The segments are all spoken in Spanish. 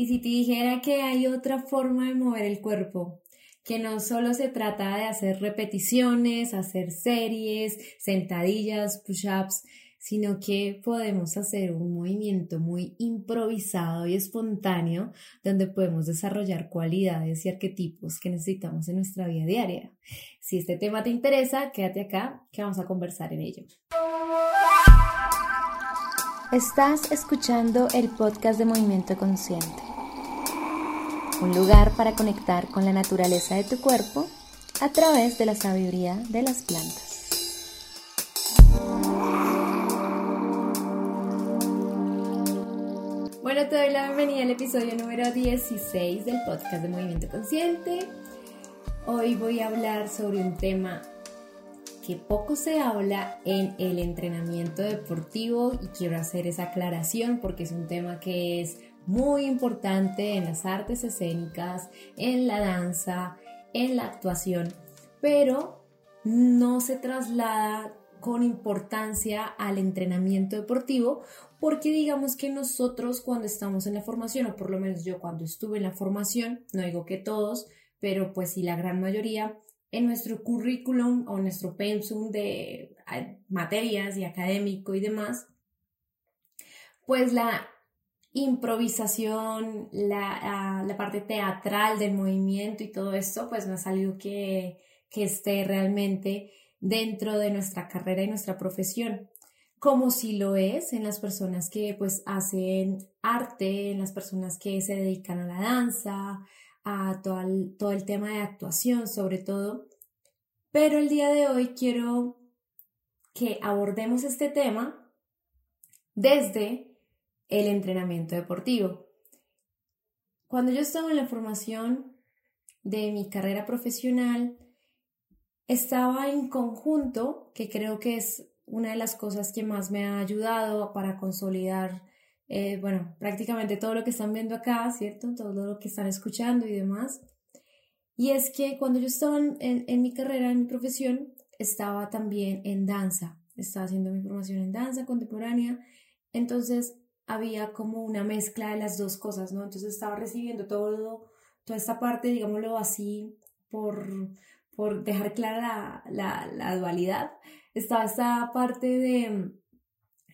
Y si te dijera que hay otra forma de mover el cuerpo, que no solo se trata de hacer repeticiones, hacer series, sentadillas, push-ups, sino que podemos hacer un movimiento muy improvisado y espontáneo donde podemos desarrollar cualidades y arquetipos que necesitamos en nuestra vida diaria. Si este tema te interesa, quédate acá que vamos a conversar en ello. Estás escuchando el podcast de Movimiento Consciente, un lugar para conectar con la naturaleza de tu cuerpo a través de la sabiduría de las plantas. Bueno, te doy la bienvenida al episodio número 16 del podcast de Movimiento Consciente. Hoy voy a hablar sobre un tema que poco se habla en el entrenamiento deportivo y quiero hacer esa aclaración porque es un tema que es muy importante en las artes escénicas, en la danza, en la actuación, pero no se traslada con importancia al entrenamiento deportivo porque digamos que nosotros cuando estamos en la formación, o por lo menos yo cuando estuve en la formación, no digo que todos, pero pues sí la gran mayoría, en nuestro currículum o nuestro pensum de materias y académico y demás, pues la improvisación, la, la, parte teatral del movimiento y todo esto, pues no es algo que, que esté realmente dentro de nuestra carrera y nuestra profesión como si lo es en las personas que pues hacen arte, en las personas que se dedican a la danza, a todo el, todo el tema de actuación sobre todo. Pero el día de hoy quiero que abordemos este tema desde el entrenamiento deportivo. Cuando yo estaba en la formación de mi carrera profesional, estaba en conjunto, que creo que es una de las cosas que más me ha ayudado para consolidar, eh, bueno, prácticamente todo lo que están viendo acá, ¿cierto? Todo lo que están escuchando y demás. Y es que cuando yo estaba en, en mi carrera, en mi profesión, estaba también en danza. Estaba haciendo mi formación en danza contemporánea. Entonces había como una mezcla de las dos cosas, ¿no? Entonces estaba recibiendo todo, toda esta parte, digámoslo así, por, por dejar clara la, la, la dualidad, estaba esta parte de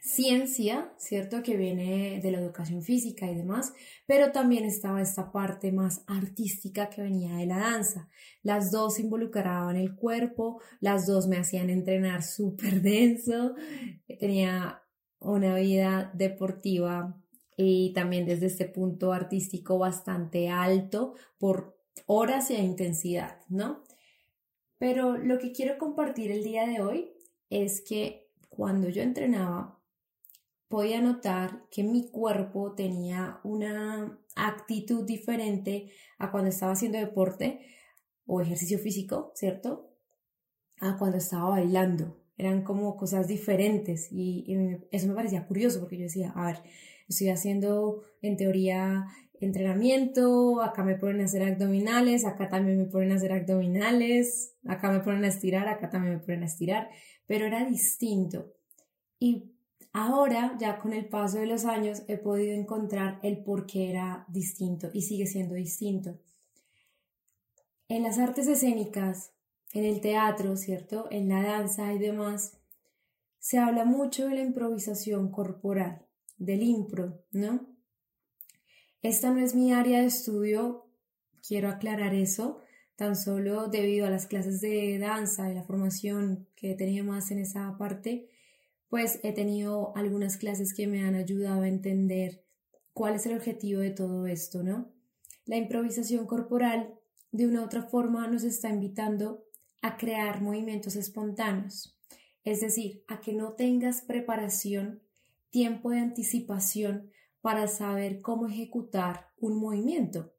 ciencia, ¿cierto? Que viene de la educación física y demás, pero también estaba esta parte más artística que venía de la danza. Las dos involucraban el cuerpo, las dos me hacían entrenar súper denso, tenía una vida deportiva y también desde este punto artístico bastante alto por horas e intensidad, ¿no? Pero lo que quiero compartir el día de hoy es que cuando yo entrenaba, podía notar que mi cuerpo tenía una actitud diferente a cuando estaba haciendo deporte o ejercicio físico, ¿cierto? A cuando estaba bailando. Eran como cosas diferentes y, eso me parecía curioso porque yo decía, a ver, estoy haciendo en teoría entrenamiento, acá me ponen a hacer abdominales, acá también me ponen a hacer abdominales, acá me ponen a estirar, acá también me ponen a estirar, pero era distinto. Y ahora, ya con el paso de los años, he podido encontrar el por qué era distinto y sigue siendo distinto. En las artes escénicas, en el teatro, ¿cierto? En la danza y demás, se habla mucho de la improvisación corporal, del impro, ¿no? Esta no es mi área de estudio, quiero aclarar eso, tan solo debido a las clases de danza y la formación que he más en esa parte, pues he tenido algunas clases que me han ayudado a entender cuál es el objetivo de todo esto, ¿no? La improvisación corporal de una u otra forma nos está invitando a crear movimientos espontáneos, es decir, a que no tengas preparación, tiempo de anticipación para saber cómo ejecutar un movimiento.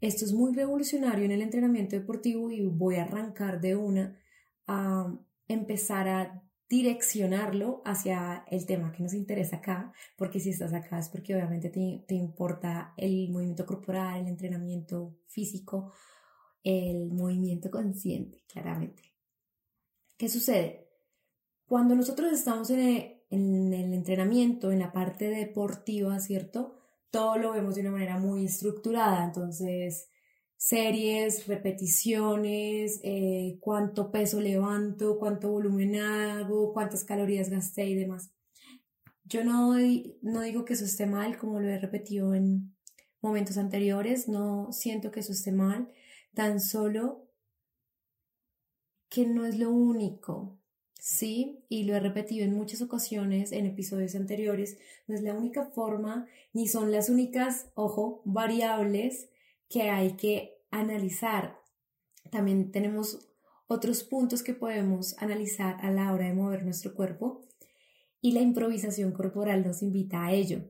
Esto es muy revolucionario en el entrenamiento deportivo y voy a arrancar de una a empezar a direccionarlo hacia el tema que nos interesa acá, porque si estás acá es porque obviamente te, te importa el movimiento corporal, el entrenamiento físico, el movimiento consciente, claramente. ¿Qué sucede? Cuando nosotros estamos en el, en el entrenamiento, en la parte deportiva, ¿cierto? todo lo vemos de una manera muy estructurada, entonces series, repeticiones, eh, cuánto peso levanto, cuánto volumen hago, cuántas calorías gasté y demás. Yo no, no digo que eso esté mal, como lo he repetido en momentos anteriores, no siento que eso esté mal, tan solo que no es lo único, ¿sí? Y lo he repetido en muchas ocasiones en episodios anteriores, no es la única forma ni son las únicas, ojo, variables que hay que analizar. También tenemos otros puntos que podemos analizar a la hora de mover nuestro cuerpo y la improvisación corporal nos invita a ello.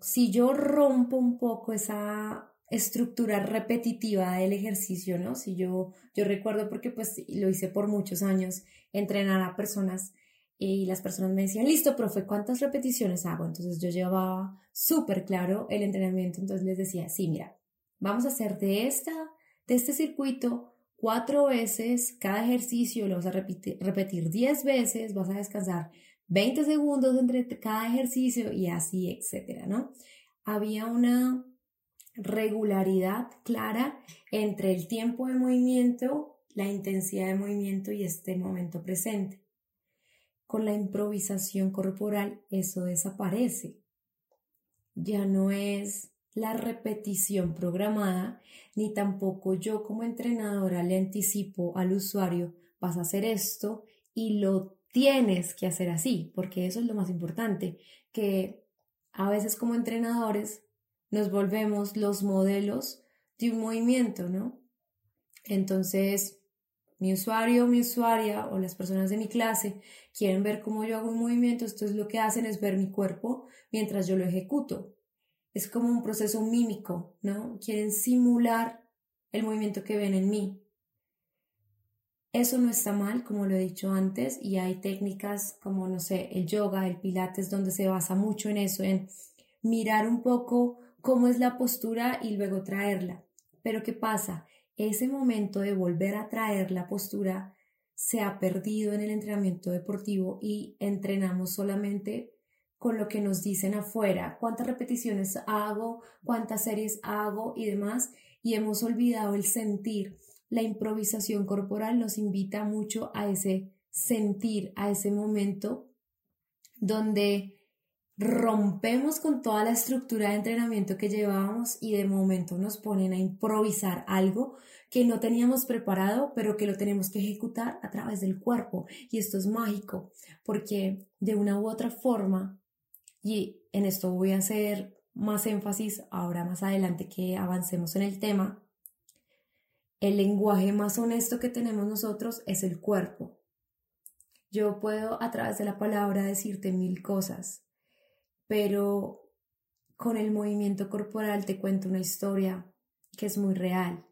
Si yo rompo un poco esa estructura repetitiva del ejercicio, ¿no? Si yo, yo recuerdo porque pues lo hice por muchos años, entrenar a personas y las personas me decían, listo, profe, ¿cuántas repeticiones hago? Entonces yo llevaba súper claro el entrenamiento, entonces les decía, sí, mira, vamos a hacer de, esta, de este circuito cuatro veces, cada ejercicio lo vas a repetir, repetir diez veces, vas a descansar 20 segundos entre cada ejercicio y así, etcétera, ¿no? Había una regularidad clara entre el tiempo de movimiento, la intensidad de movimiento y este momento presente. Con la improvisación corporal eso desaparece. Ya no es la repetición programada, ni tampoco yo como entrenadora le anticipo al usuario, vas a hacer esto y lo tienes que hacer así, porque eso es lo más importante, que a veces como entrenadores nos volvemos los modelos de un movimiento, ¿no? Entonces, mi usuario, mi usuaria o las personas de mi clase quieren ver cómo yo hago un movimiento, entonces lo que hacen es ver mi cuerpo mientras yo lo ejecuto. Es como un proceso mímico, ¿no? Quieren simular el movimiento que ven en mí. Eso no está mal, como lo he dicho antes, y hay técnicas como, no sé, el yoga, el pilates, donde se basa mucho en eso, en mirar un poco cómo es la postura y luego traerla. Pero ¿qué pasa? Ese momento de volver a traer la postura se ha perdido en el entrenamiento deportivo y entrenamos solamente con lo que nos dicen afuera, cuántas repeticiones hago, cuántas series hago y demás, y hemos olvidado el sentir. La improvisación corporal nos invita mucho a ese sentir, a ese momento donde rompemos con toda la estructura de entrenamiento que llevábamos y de momento nos ponen a improvisar algo que no teníamos preparado, pero que lo tenemos que ejecutar a través del cuerpo. Y esto es mágico, porque de una u otra forma, y en esto voy a hacer más énfasis ahora más adelante que avancemos en el tema, el lenguaje más honesto que tenemos nosotros es el cuerpo. Yo puedo a través de la palabra decirte mil cosas, pero con el movimiento corporal te cuento una historia que es muy real.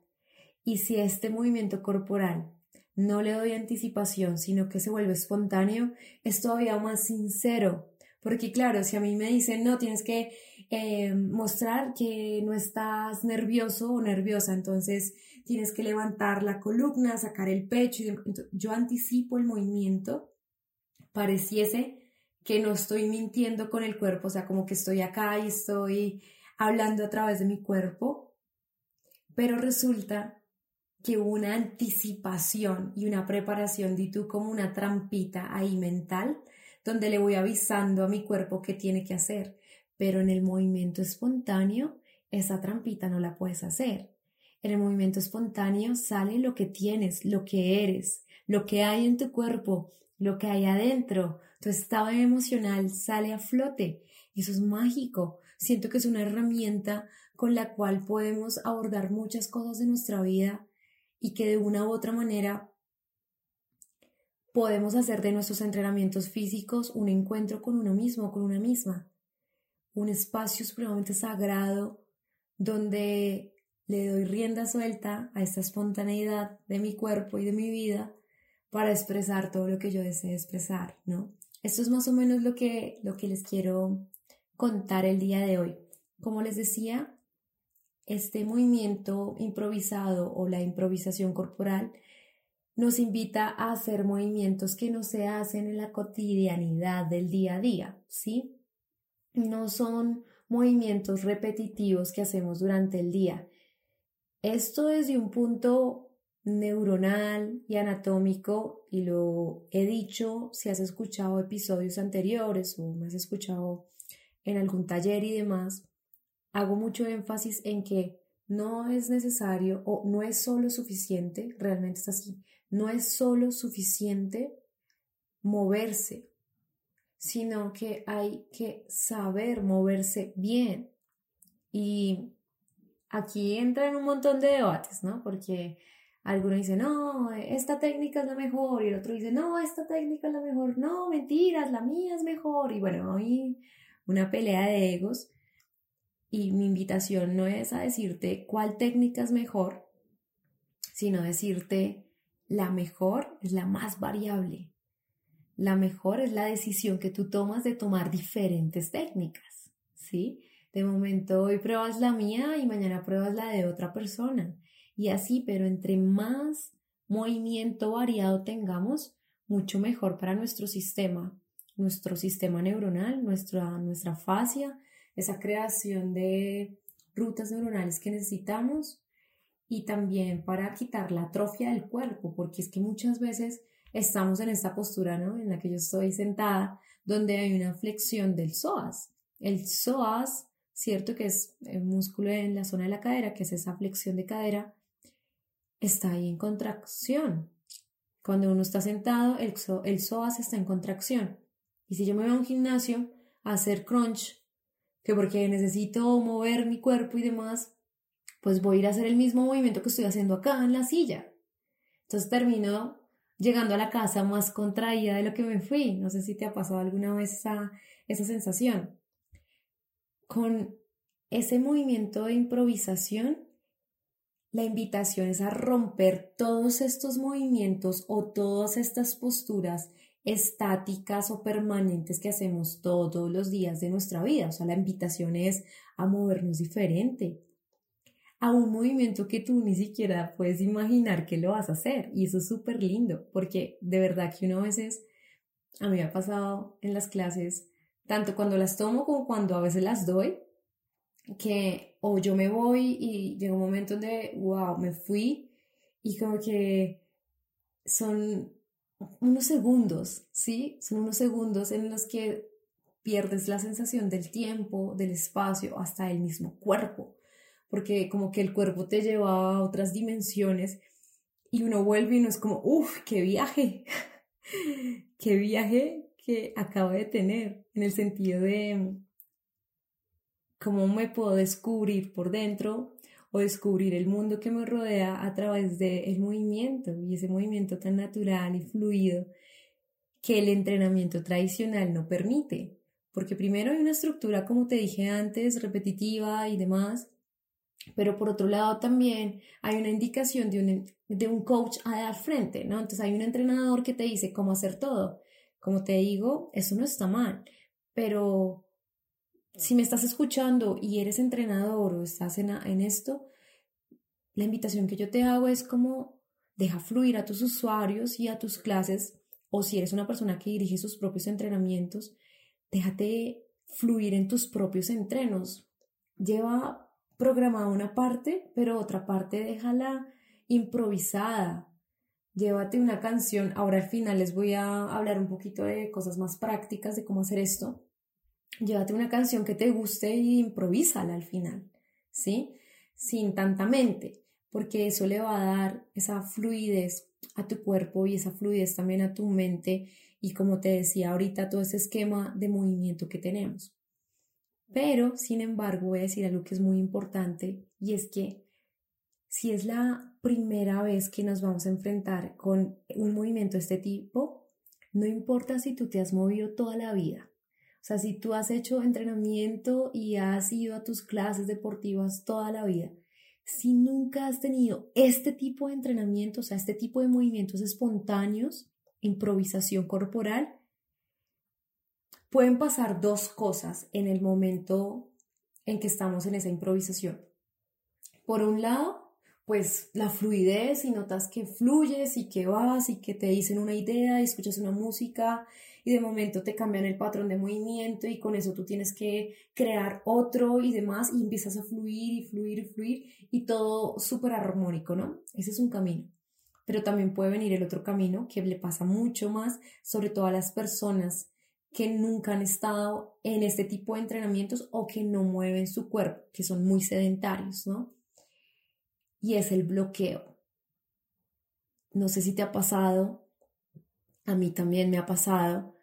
Y si este movimiento corporal no le doy anticipación, sino que se vuelve espontáneo, es todavía más sincero. Porque claro, si a mí me dicen, no, tienes que eh, mostrar que no estás nervioso o nerviosa, entonces tienes que levantar la columna, sacar el pecho, yo anticipo el movimiento, pareciese que no estoy mintiendo con el cuerpo, o sea, como que estoy acá y estoy hablando a través de mi cuerpo, pero resulta que una anticipación y una preparación de tú como una trampita ahí mental, donde le voy avisando a mi cuerpo qué tiene que hacer, pero en el movimiento espontáneo, esa trampita no la puedes hacer. En el movimiento espontáneo sale lo que tienes, lo que eres, lo que hay en tu cuerpo, lo que hay adentro, tu estado emocional sale a flote. Eso es mágico. Siento que es una herramienta con la cual podemos abordar muchas cosas de nuestra vida y que de una u otra manera podemos hacer de nuestros entrenamientos físicos un encuentro con uno mismo, con una misma. Un espacio supremamente sagrado donde le doy rienda suelta a esta espontaneidad de mi cuerpo y de mi vida para expresar todo lo que yo desee expresar, ¿no? Esto es más o menos lo que, lo que les quiero contar el día de hoy. Como les decía, este movimiento improvisado o la improvisación corporal nos invita a hacer movimientos que no se hacen en la cotidianidad del día a día, ¿sí? No son movimientos repetitivos que hacemos durante el día. Esto desde un punto neuronal y anatómico, y lo he dicho si has escuchado episodios anteriores o me has escuchado en algún taller y demás, hago mucho énfasis en que no es necesario o no es solo suficiente, realmente es así, no es solo suficiente moverse, sino que hay que saber moverse bien. Y aquí entran un montón de debates, ¿no? Porque alguno dice, no, esta técnica es la mejor, y el otro dice, no, esta técnica es la mejor, no, mentiras, la mía es mejor, y bueno, hay una pelea de egos, y mi invitación no es a decirte cuál técnica es mejor, sino decirte la mejor es la más variable. La mejor es la decisión que tú tomas de tomar diferentes técnicas, ¿sí? De momento hoy pruebas la mía y mañana pruebas la de otra persona. Y así, pero entre más movimiento variado tengamos, mucho mejor para nuestro sistema, nuestro sistema neuronal, nuestra, nuestra fascia, esa creación de rutas neuronales que necesitamos y también para quitar la atrofia del cuerpo, porque es que muchas veces estamos en esta postura, ¿no? En la que yo estoy sentada, donde hay una flexión del psoas. El psoas, cierto que es el músculo en la zona de la cadera, que es esa flexión de cadera, está ahí en contracción. Cuando uno está sentado, el, el psoas está en contracción. Y si yo me voy a un gimnasio a hacer crunch, que porque necesito mover mi cuerpo y demás, pues voy a ir a hacer el mismo movimiento que estoy haciendo acá en la silla. Entonces termino llegando a la casa más contraída de lo que me fui. No sé si te ha pasado alguna vez esa, esa sensación. Con ese movimiento de improvisación, la invitación es a romper todos estos movimientos o todas estas posturas estáticas o permanentes que hacemos todos los días de nuestra vida. O sea, la invitación es a movernos diferente, a un movimiento que tú ni siquiera puedes imaginar que lo vas a hacer. Y eso es súper lindo, porque de verdad que uno a veces, a mí me ha pasado en las clases, tanto cuando las tomo como cuando a veces las doy, que o yo me voy y llega un momento donde, wow, me fui y como que son unos segundos, ¿sí? Son unos segundos en los que pierdes la sensación del tiempo, del espacio, hasta el mismo cuerpo porque como que el cuerpo te lleva a otras dimensiones y uno vuelve y no es como, uff, qué viaje, qué viaje que acabo de tener, en el sentido de cómo me puedo descubrir por dentro o descubrir el mundo que me rodea a través del movimiento y ese movimiento tan natural y fluido que el entrenamiento tradicional no permite. Porque primero hay una estructura, como te dije antes, repetitiva y demás, pero por otro lado también hay una indicación de un, de un coach al frente, ¿no? Entonces hay un entrenador que te dice cómo hacer todo. Como te digo, eso no está mal, pero si me estás escuchando y eres entrenador o estás en, en esto, la invitación que yo te hago es como deja fluir a tus usuarios y a tus clases, o si eres una persona que dirige sus propios entrenamientos, déjate fluir en tus propios entrenos. Lleva programada una parte, pero otra parte déjala improvisada. Llévate una canción. Ahora al final les voy a hablar un poquito de cosas más prácticas de cómo hacer esto. Llévate una canción que te guste y improvísala al final, ¿sí? Sin tanta mente, porque eso le va a dar esa fluidez a tu cuerpo y esa fluidez también a tu mente y como te decía ahorita todo ese esquema de movimiento que tenemos. Pero, sin embargo, voy a decir algo que es muy importante y es que si es la primera vez que nos vamos a enfrentar con un movimiento de este tipo, no importa si tú te has movido toda la vida. O sea, si tú has hecho entrenamiento y has ido a tus clases deportivas toda la vida, si nunca has tenido este tipo de entrenamiento, o sea, este tipo de movimientos espontáneos, improvisación corporal, pueden pasar dos cosas en el momento en que estamos en esa improvisación. Por un lado, pues la fluidez y notas que fluyes y que vas y que te dicen una idea y escuchas una música y de momento te cambian el patrón de movimiento y con eso tú tienes que crear otro y demás y empiezas a fluir y fluir y fluir y todo súper armónico, ¿no? Ese es un camino. Pero también puede venir el otro camino que le pasa mucho más, sobre todo a las personas que nunca han estado en este tipo de entrenamientos o que no mueven su cuerpo, que son muy sedentarios, ¿no? Y es el bloqueo. No sé si te ha pasado, a mí también me ha pasado,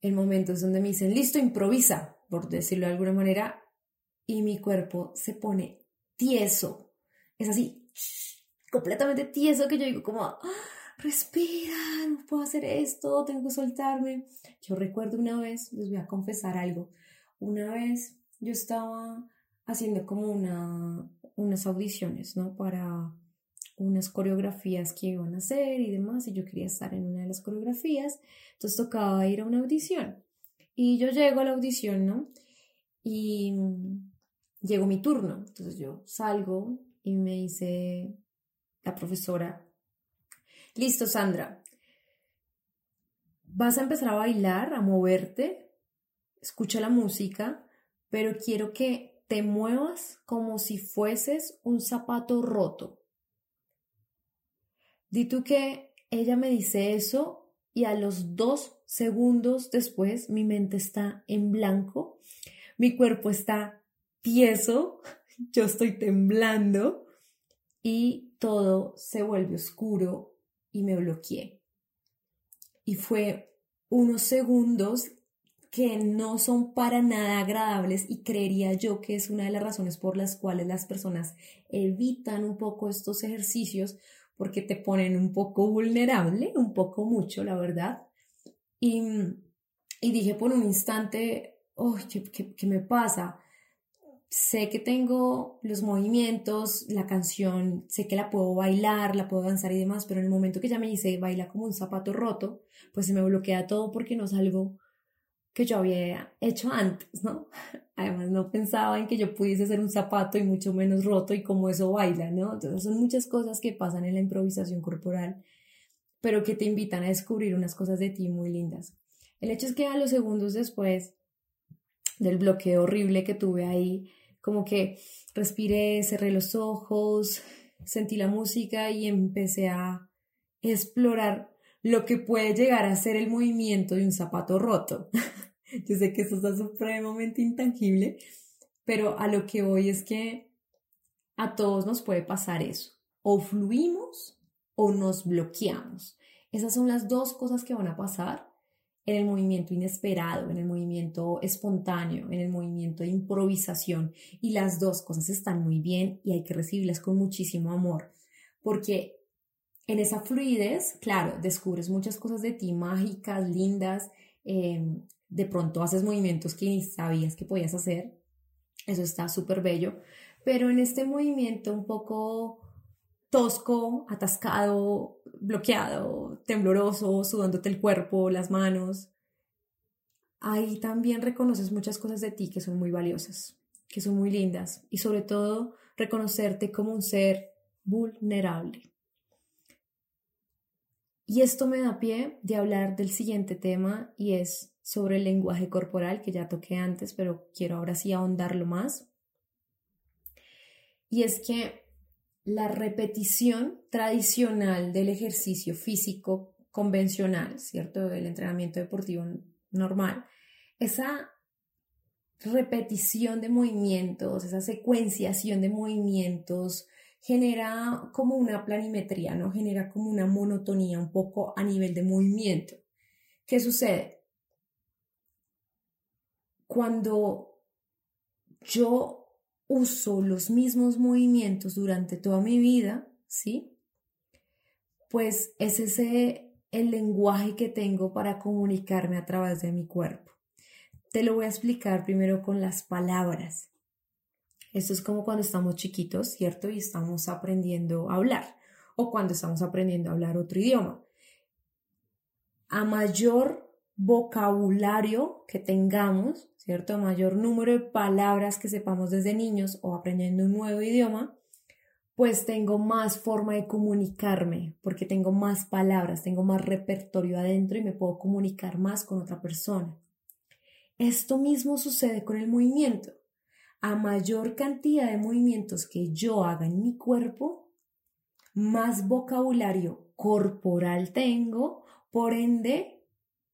en momentos donde me dicen, listo, improvisa, por decirlo de alguna manera, y mi cuerpo se pone tieso. Es así, completamente tieso que yo digo como, ¡Ah! Respira, no puedo hacer esto, tengo que soltarme. Yo recuerdo una vez, les voy a confesar algo, una vez yo estaba haciendo como una, unas audiciones, ¿no? Para unas coreografías que iban a hacer y demás, y yo quería estar en una de las coreografías, entonces tocaba ir a una audición. Y yo llego a la audición, ¿no? Y llegó mi turno, entonces yo salgo y me dice la profesora, Listo, Sandra. Vas a empezar a bailar, a moverte, escucha la música, pero quiero que te muevas como si fueses un zapato roto. Di tú que ella me dice eso y a los dos segundos después mi mente está en blanco, mi cuerpo está tieso, yo estoy temblando y todo se vuelve oscuro y me bloqueé. Y fue unos segundos que no son para nada agradables y creería yo que es una de las razones por las cuales las personas evitan un poco estos ejercicios porque te ponen un poco vulnerable, un poco mucho, la verdad. Y, y dije por un instante, oh, ¿qué, qué, qué me pasa? Sé que tengo los movimientos, la canción, sé que la puedo bailar, la puedo danzar y demás, pero en el momento que ya me dice baila como un zapato roto, pues se me bloquea todo porque no es algo que yo había hecho antes, ¿no? Además no pensaba en que yo pudiese ser un zapato y mucho menos roto y cómo eso baila, ¿no? Entonces son muchas cosas que pasan en la improvisación corporal, pero que te invitan a descubrir unas cosas de ti muy lindas. El hecho es que a los segundos después del bloqueo horrible que tuve ahí, como que respiré, cerré los ojos, sentí la música y empecé a explorar lo que puede llegar a ser el movimiento de un zapato roto. Yo sé que eso está supremamente intangible, pero a lo que voy es que a todos nos puede pasar eso. O fluimos o nos bloqueamos. Esas son las dos cosas que van a pasar en el movimiento inesperado, en el movimiento espontáneo, en el movimiento de improvisación. Y las dos cosas están muy bien y hay que recibirlas con muchísimo amor, porque en esa fluidez, claro, descubres muchas cosas de ti mágicas, lindas, em, de pronto haces movimientos que ni sabías que podías hacer, eso está súper bello, pero en este movimiento un poco tosco, atascado, bloqueado, tembloroso, sudándote el cuerpo, las manos. Ahí también reconoces muchas cosas de ti que son muy valiosas, que son muy lindas y sobre todo reconocerte como un ser vulnerable. Y esto me da pie de hablar del siguiente tema y es sobre el lenguaje corporal que ya toqué antes, pero quiero ahora sí ahondarlo más. Y es que la repetición tradicional del ejercicio físico convencional, ¿cierto? Del entrenamiento deportivo normal, esa repetición de movimientos, esa secuenciación de movimientos genera como una planimetría, ¿no? Genera como una monotonía un poco a nivel de movimiento. ¿Qué sucede? Cuando yo uso los mismos movimientos durante toda mi vida, ¿sí? Pues es ese el lenguaje que tengo para comunicarme a través de mi cuerpo. Te lo voy a explicar primero con las palabras. Esto es como cuando estamos chiquitos, ¿cierto? Y estamos aprendiendo a hablar o cuando estamos aprendiendo a hablar otro idioma. A mayor vocabulario que tengamos, ¿cierto? Mayor número de palabras que sepamos desde niños o aprendiendo un nuevo idioma, pues tengo más forma de comunicarme, porque tengo más palabras, tengo más repertorio adentro y me puedo comunicar más con otra persona. Esto mismo sucede con el movimiento. A mayor cantidad de movimientos que yo haga en mi cuerpo, más vocabulario corporal tengo, por ende,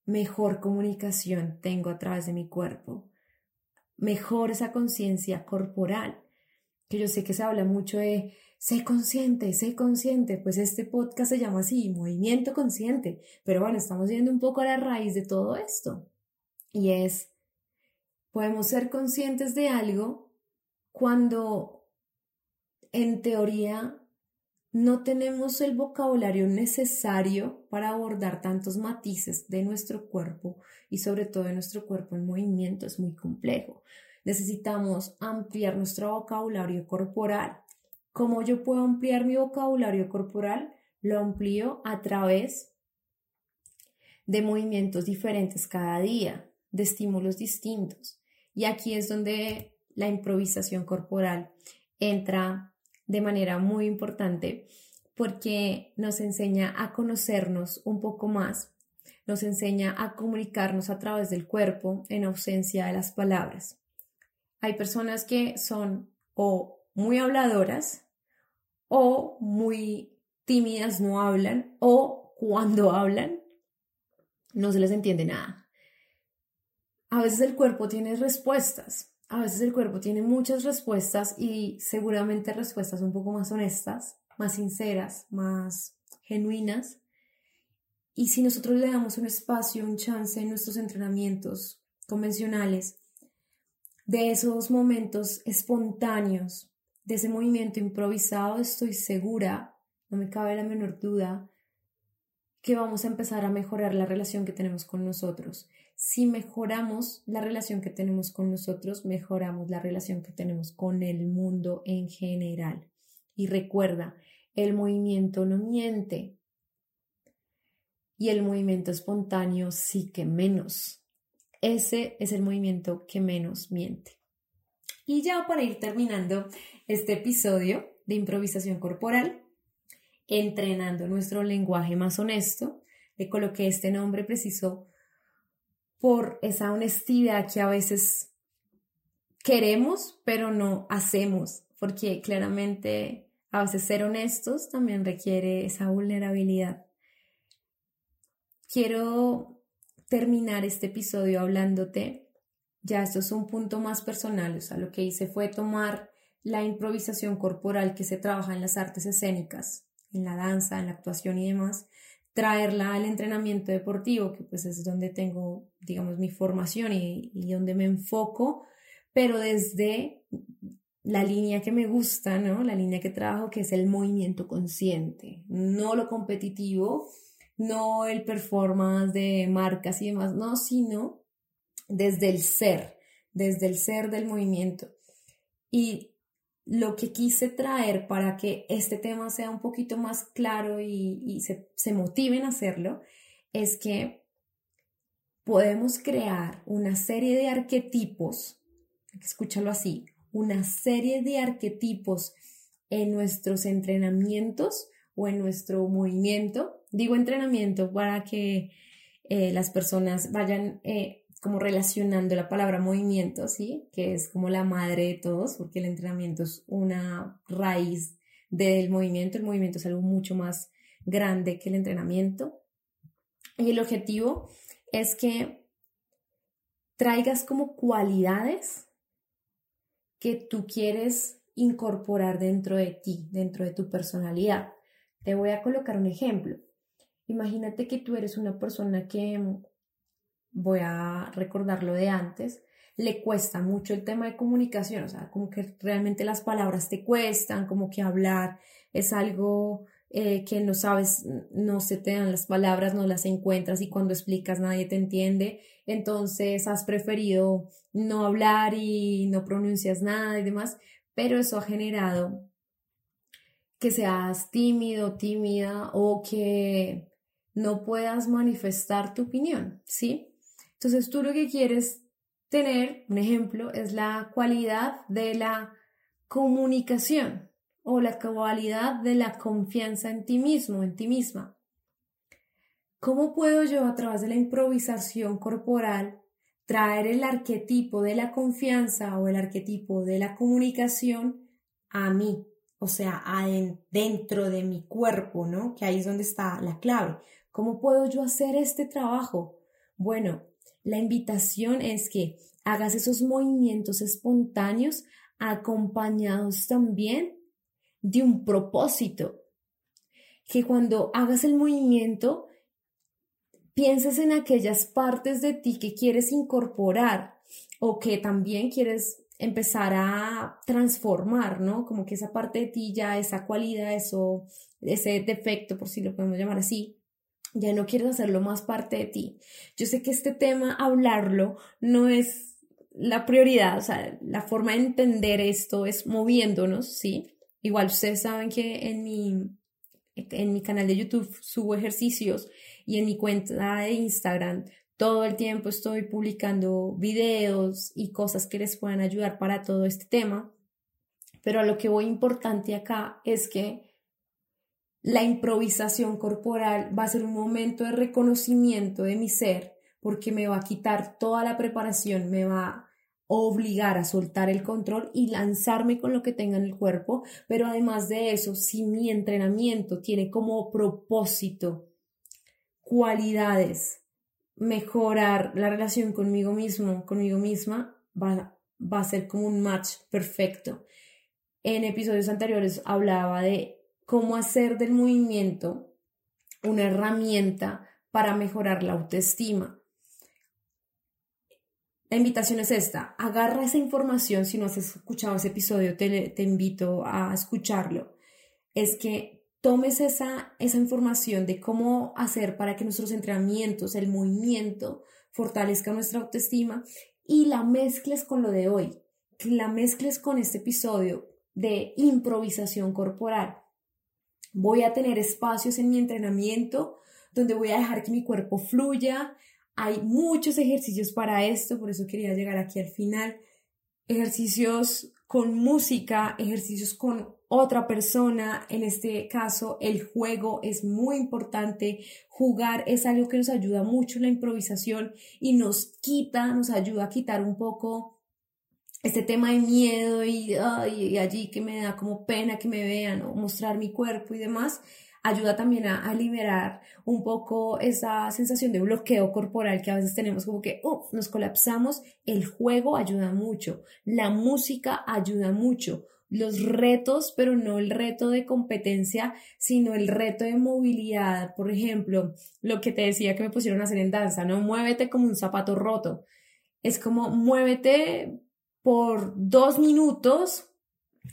mejor comunicación tengo a través de mi cuerpo, mejor esa conciencia corporal, que yo sé que se habla mucho de sé consciente, sé consciente, pues este podcast se llama así, movimiento consciente, pero bueno, estamos yendo un poco a la raíz de todo esto, y es, podemos ser conscientes de algo cuando en teoría no tenemos el vocabulario necesario para abordar tantos matices de nuestro cuerpo y sobre todo de nuestro cuerpo en movimiento. Es muy complejo. Necesitamos ampliar nuestro vocabulario corporal. ¿Cómo yo puedo ampliar mi vocabulario corporal? Lo amplío a través de movimientos diferentes cada día, de estímulos distintos. Y aquí es donde la improvisación corporal entra de manera muy importante porque nos enseña a conocernos un poco más, nos enseña a comunicarnos a través del cuerpo en ausencia de las palabras. Hay personas que son o muy habladoras o muy tímidas, no hablan o cuando hablan no se les entiende nada. A veces el cuerpo tiene respuestas a veces el cuerpo tiene muchas respuestas y seguramente respuestas un poco más honestas, más sinceras, más genuinas. Y si nosotros le damos un espacio, un chance en nuestros entrenamientos convencionales, de esos momentos espontáneos, de ese movimiento improvisado, estoy segura, no me cabe la menor duda, que vamos a empezar a mejorar la relación que tenemos con nosotros si mejoramos la relación que tenemos con nosotros, mejoramos la relación que tenemos con el mundo en general. Y recuerda, el movimiento no miente y el movimiento espontáneo sí que menos. Ese es el movimiento que menos miente. Y ya para ir terminando este episodio de improvisación corporal, entrenando nuestro lenguaje más honesto, le coloqué este nombre preciso por esa honestidad que a veces queremos, pero no hacemos, porque claramente a veces ser honestos también requiere esa vulnerabilidad. Quiero terminar este episodio hablándote, ya esto es un punto más personal, o sea, lo que hice fue tomar la improvisación corporal que se trabaja en las artes escénicas, en la danza, en la actuación y demás, traerla al entrenamiento deportivo, que pues es donde tengo, digamos, mi formación y, donde me enfoco, pero desde la línea que me gusta, ¿no? La línea que trabajo, que es el movimiento consciente, no lo competitivo, no el performance de marcas y demás, no, sino desde el ser, desde el ser del movimiento. Y lo que quise traer para que este tema sea un poquito más claro y, se, se motiven a hacerlo es que podemos crear una serie de arquetipos, escúchalo así, una serie de arquetipos en nuestros entrenamientos o en nuestro movimiento. Digo entrenamiento para que eh, las personas vayan eh, como relacionando la palabra movimiento, ¿sí? Que es como la madre de todos, porque el entrenamiento es una raíz del movimiento. El movimiento es algo mucho más grande que el entrenamiento. Y el objetivo es que traigas como cualidades que tú quieres incorporar dentro de ti, dentro de tu personalidad. Te voy a colocar un ejemplo. Imagínate que tú eres una persona que voy a recordar lo de antes, le cuesta mucho el tema de comunicación, o sea, como que realmente las palabras te cuestan, como que hablar es algo eh, que no sabes, no se te dan las palabras, no las encuentras y cuando explicas nadie te entiende, entonces has preferido no hablar y no pronuncias nada y demás, pero eso ha generado que seas tímido, tímida o que no puedas manifestar tu opinión, ¿sí? Entonces tú lo que quieres tener, un ejemplo, es la cualidad de la comunicación o la cualidad de la confianza en ti mismo, en ti misma. ¿Cómo puedo yo a través de la improvisación corporal traer el arquetipo de la confianza o el arquetipo de la comunicación a mí? O sea, dentro de mi cuerpo, ¿no? Que ahí es donde está la clave. ¿Cómo puedo yo hacer este trabajo? Bueno, la invitación es que hagas esos movimientos espontáneos acompañados también de un propósito. Que cuando hagas el movimiento, pienses en aquellas partes de ti que quieres incorporar o que también quieres empezar a transformar, ¿no? Como que esa parte de ti ya, esa cualidad, eso, ese defecto, por si lo podemos llamar así, ya no quieres hacerlo más parte de ti. Yo sé que este tema, hablarlo, no es la prioridad, o sea, la forma de entender esto es moviéndonos, ¿sí? Igual ustedes saben que en mi, en mi canal de YouTube subo ejercicios y en mi cuenta de Instagram todo el tiempo estoy publicando videos y cosas que les puedan ayudar para todo este tema. Pero a lo que voy importante acá es que la improvisación corporal va a ser un momento de reconocimiento de mi ser porque me va a quitar toda la preparación, me va a obligar a soltar el control y lanzarme con lo que tenga en el cuerpo, pero además de eso, si mi entrenamiento tiene como propósito cualidades, mejorar la relación conmigo mismo, conmigo misma, va, va a ser como un match perfecto. En episodios anteriores hablaba de cómo hacer del movimiento una herramienta para mejorar la autoestima. La invitación es esta, agarra esa información, si no has escuchado ese episodio, te, invito a escucharlo. Es que tomes esa, esa información de cómo hacer para que nuestros entrenamientos, el movimiento, fortalezca nuestra autoestima y la mezcles con lo de hoy, que la mezcles con este episodio de improvisación corporal. Voy a tener espacios en mi entrenamiento donde voy a dejar que mi cuerpo fluya, hay muchos ejercicios para esto, por eso quería llegar aquí al final. Ejercicios con música, ejercicios con otra persona. En este caso, el juego es muy importante. Jugar es algo que nos ayuda mucho en la improvisación y nos quita, nos ayuda a quitar un poco este tema de miedo y, allí que me da como pena que me vean o mostrar mi cuerpo y demás ayuda también a, liberar un poco esa sensación de bloqueo corporal que a veces tenemos como que nos colapsamos. El juego ayuda mucho, la música ayuda mucho, los retos, pero no el reto de competencia, sino el reto de movilidad. Por ejemplo, lo que te decía que me pusieron a hacer en danza, ¿no? Muévete como un zapato roto. Es como muévete por dos minutos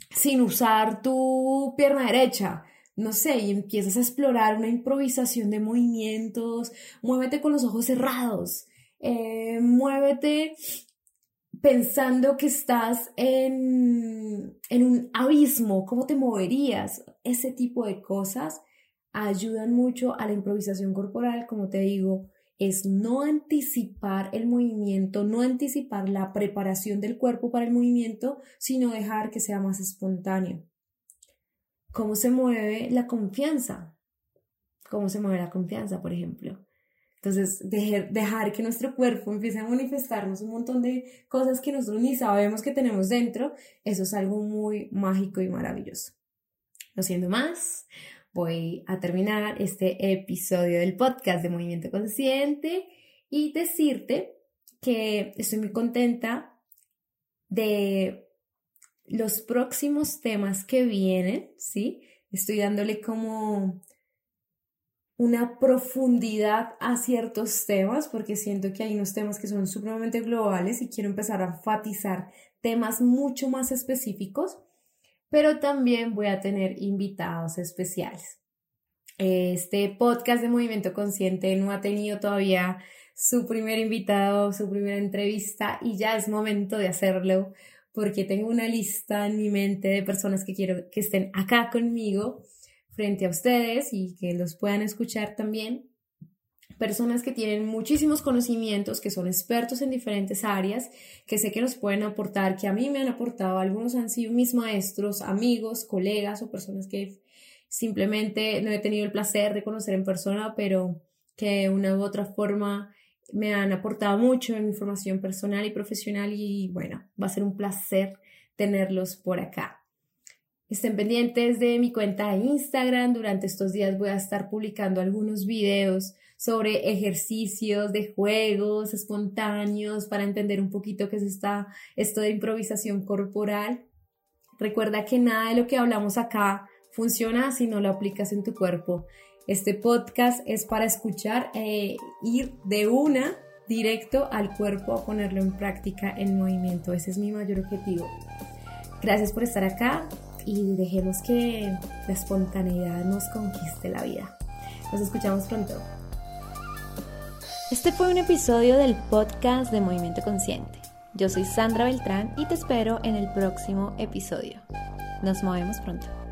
sin usar tu pierna derecha. No sé, y empiezas a explorar una improvisación de movimientos, muévete con los ojos cerrados, eh, muévete pensando que estás en, en un abismo, ¿cómo te moverías? Ese tipo de cosas ayudan mucho a la improvisación corporal, como te digo, es no anticipar el movimiento, no anticipar la preparación del cuerpo para el movimiento, sino dejar que sea más espontáneo cómo se mueve la confianza, cómo se mueve la confianza, por ejemplo. Entonces, dejar, que nuestro cuerpo empiece a manifestarnos un montón de cosas que nosotros ni sabemos que tenemos dentro, eso es algo muy mágico y maravilloso. No siendo más, voy a terminar este episodio del podcast de Movimiento Consciente y decirte que estoy muy contenta de los próximos temas que vienen, ¿sí? Estoy dándole como una profundidad a ciertos temas porque siento que hay unos temas que son supremamente globales y quiero empezar a enfatizar temas mucho más específicos, pero también voy a tener invitados especiales. Este podcast de Movimiento Consciente no ha tenido todavía su primer invitado, su primera entrevista y ya es momento de hacerlo porque tengo una lista en mi mente de personas que quiero que estén acá conmigo frente a ustedes y que los puedan escuchar también. Personas que tienen muchísimos conocimientos, que son expertos en diferentes áreas, que sé que nos pueden aportar, que a mí me han aportado, algunos han sido mis maestros, amigos, colegas o personas que simplemente no he tenido el placer de conocer en persona, pero que de una u otra forma me han aportado mucho en mi formación personal y profesional y bueno, va a ser un placer tenerlos por acá. Estén pendientes de mi cuenta de Instagram. Durante estos días voy a estar publicando algunos videos sobre ejercicios de juegos espontáneos para entender un poquito qué es esta, esto de improvisación corporal. Recuerda que nada de lo que hablamos acá funciona si no lo aplicas en tu cuerpo. Este podcast es para escuchar e ir de una directo al cuerpo a ponerlo en práctica en movimiento. Ese es mi mayor objetivo. Gracias por estar acá y dejemos que la espontaneidad nos conquiste la vida. Nos escuchamos pronto. Este fue un episodio del podcast de Movimiento Consciente. Yo soy Sandra Beltrán y te espero en el próximo episodio. Nos movemos pronto.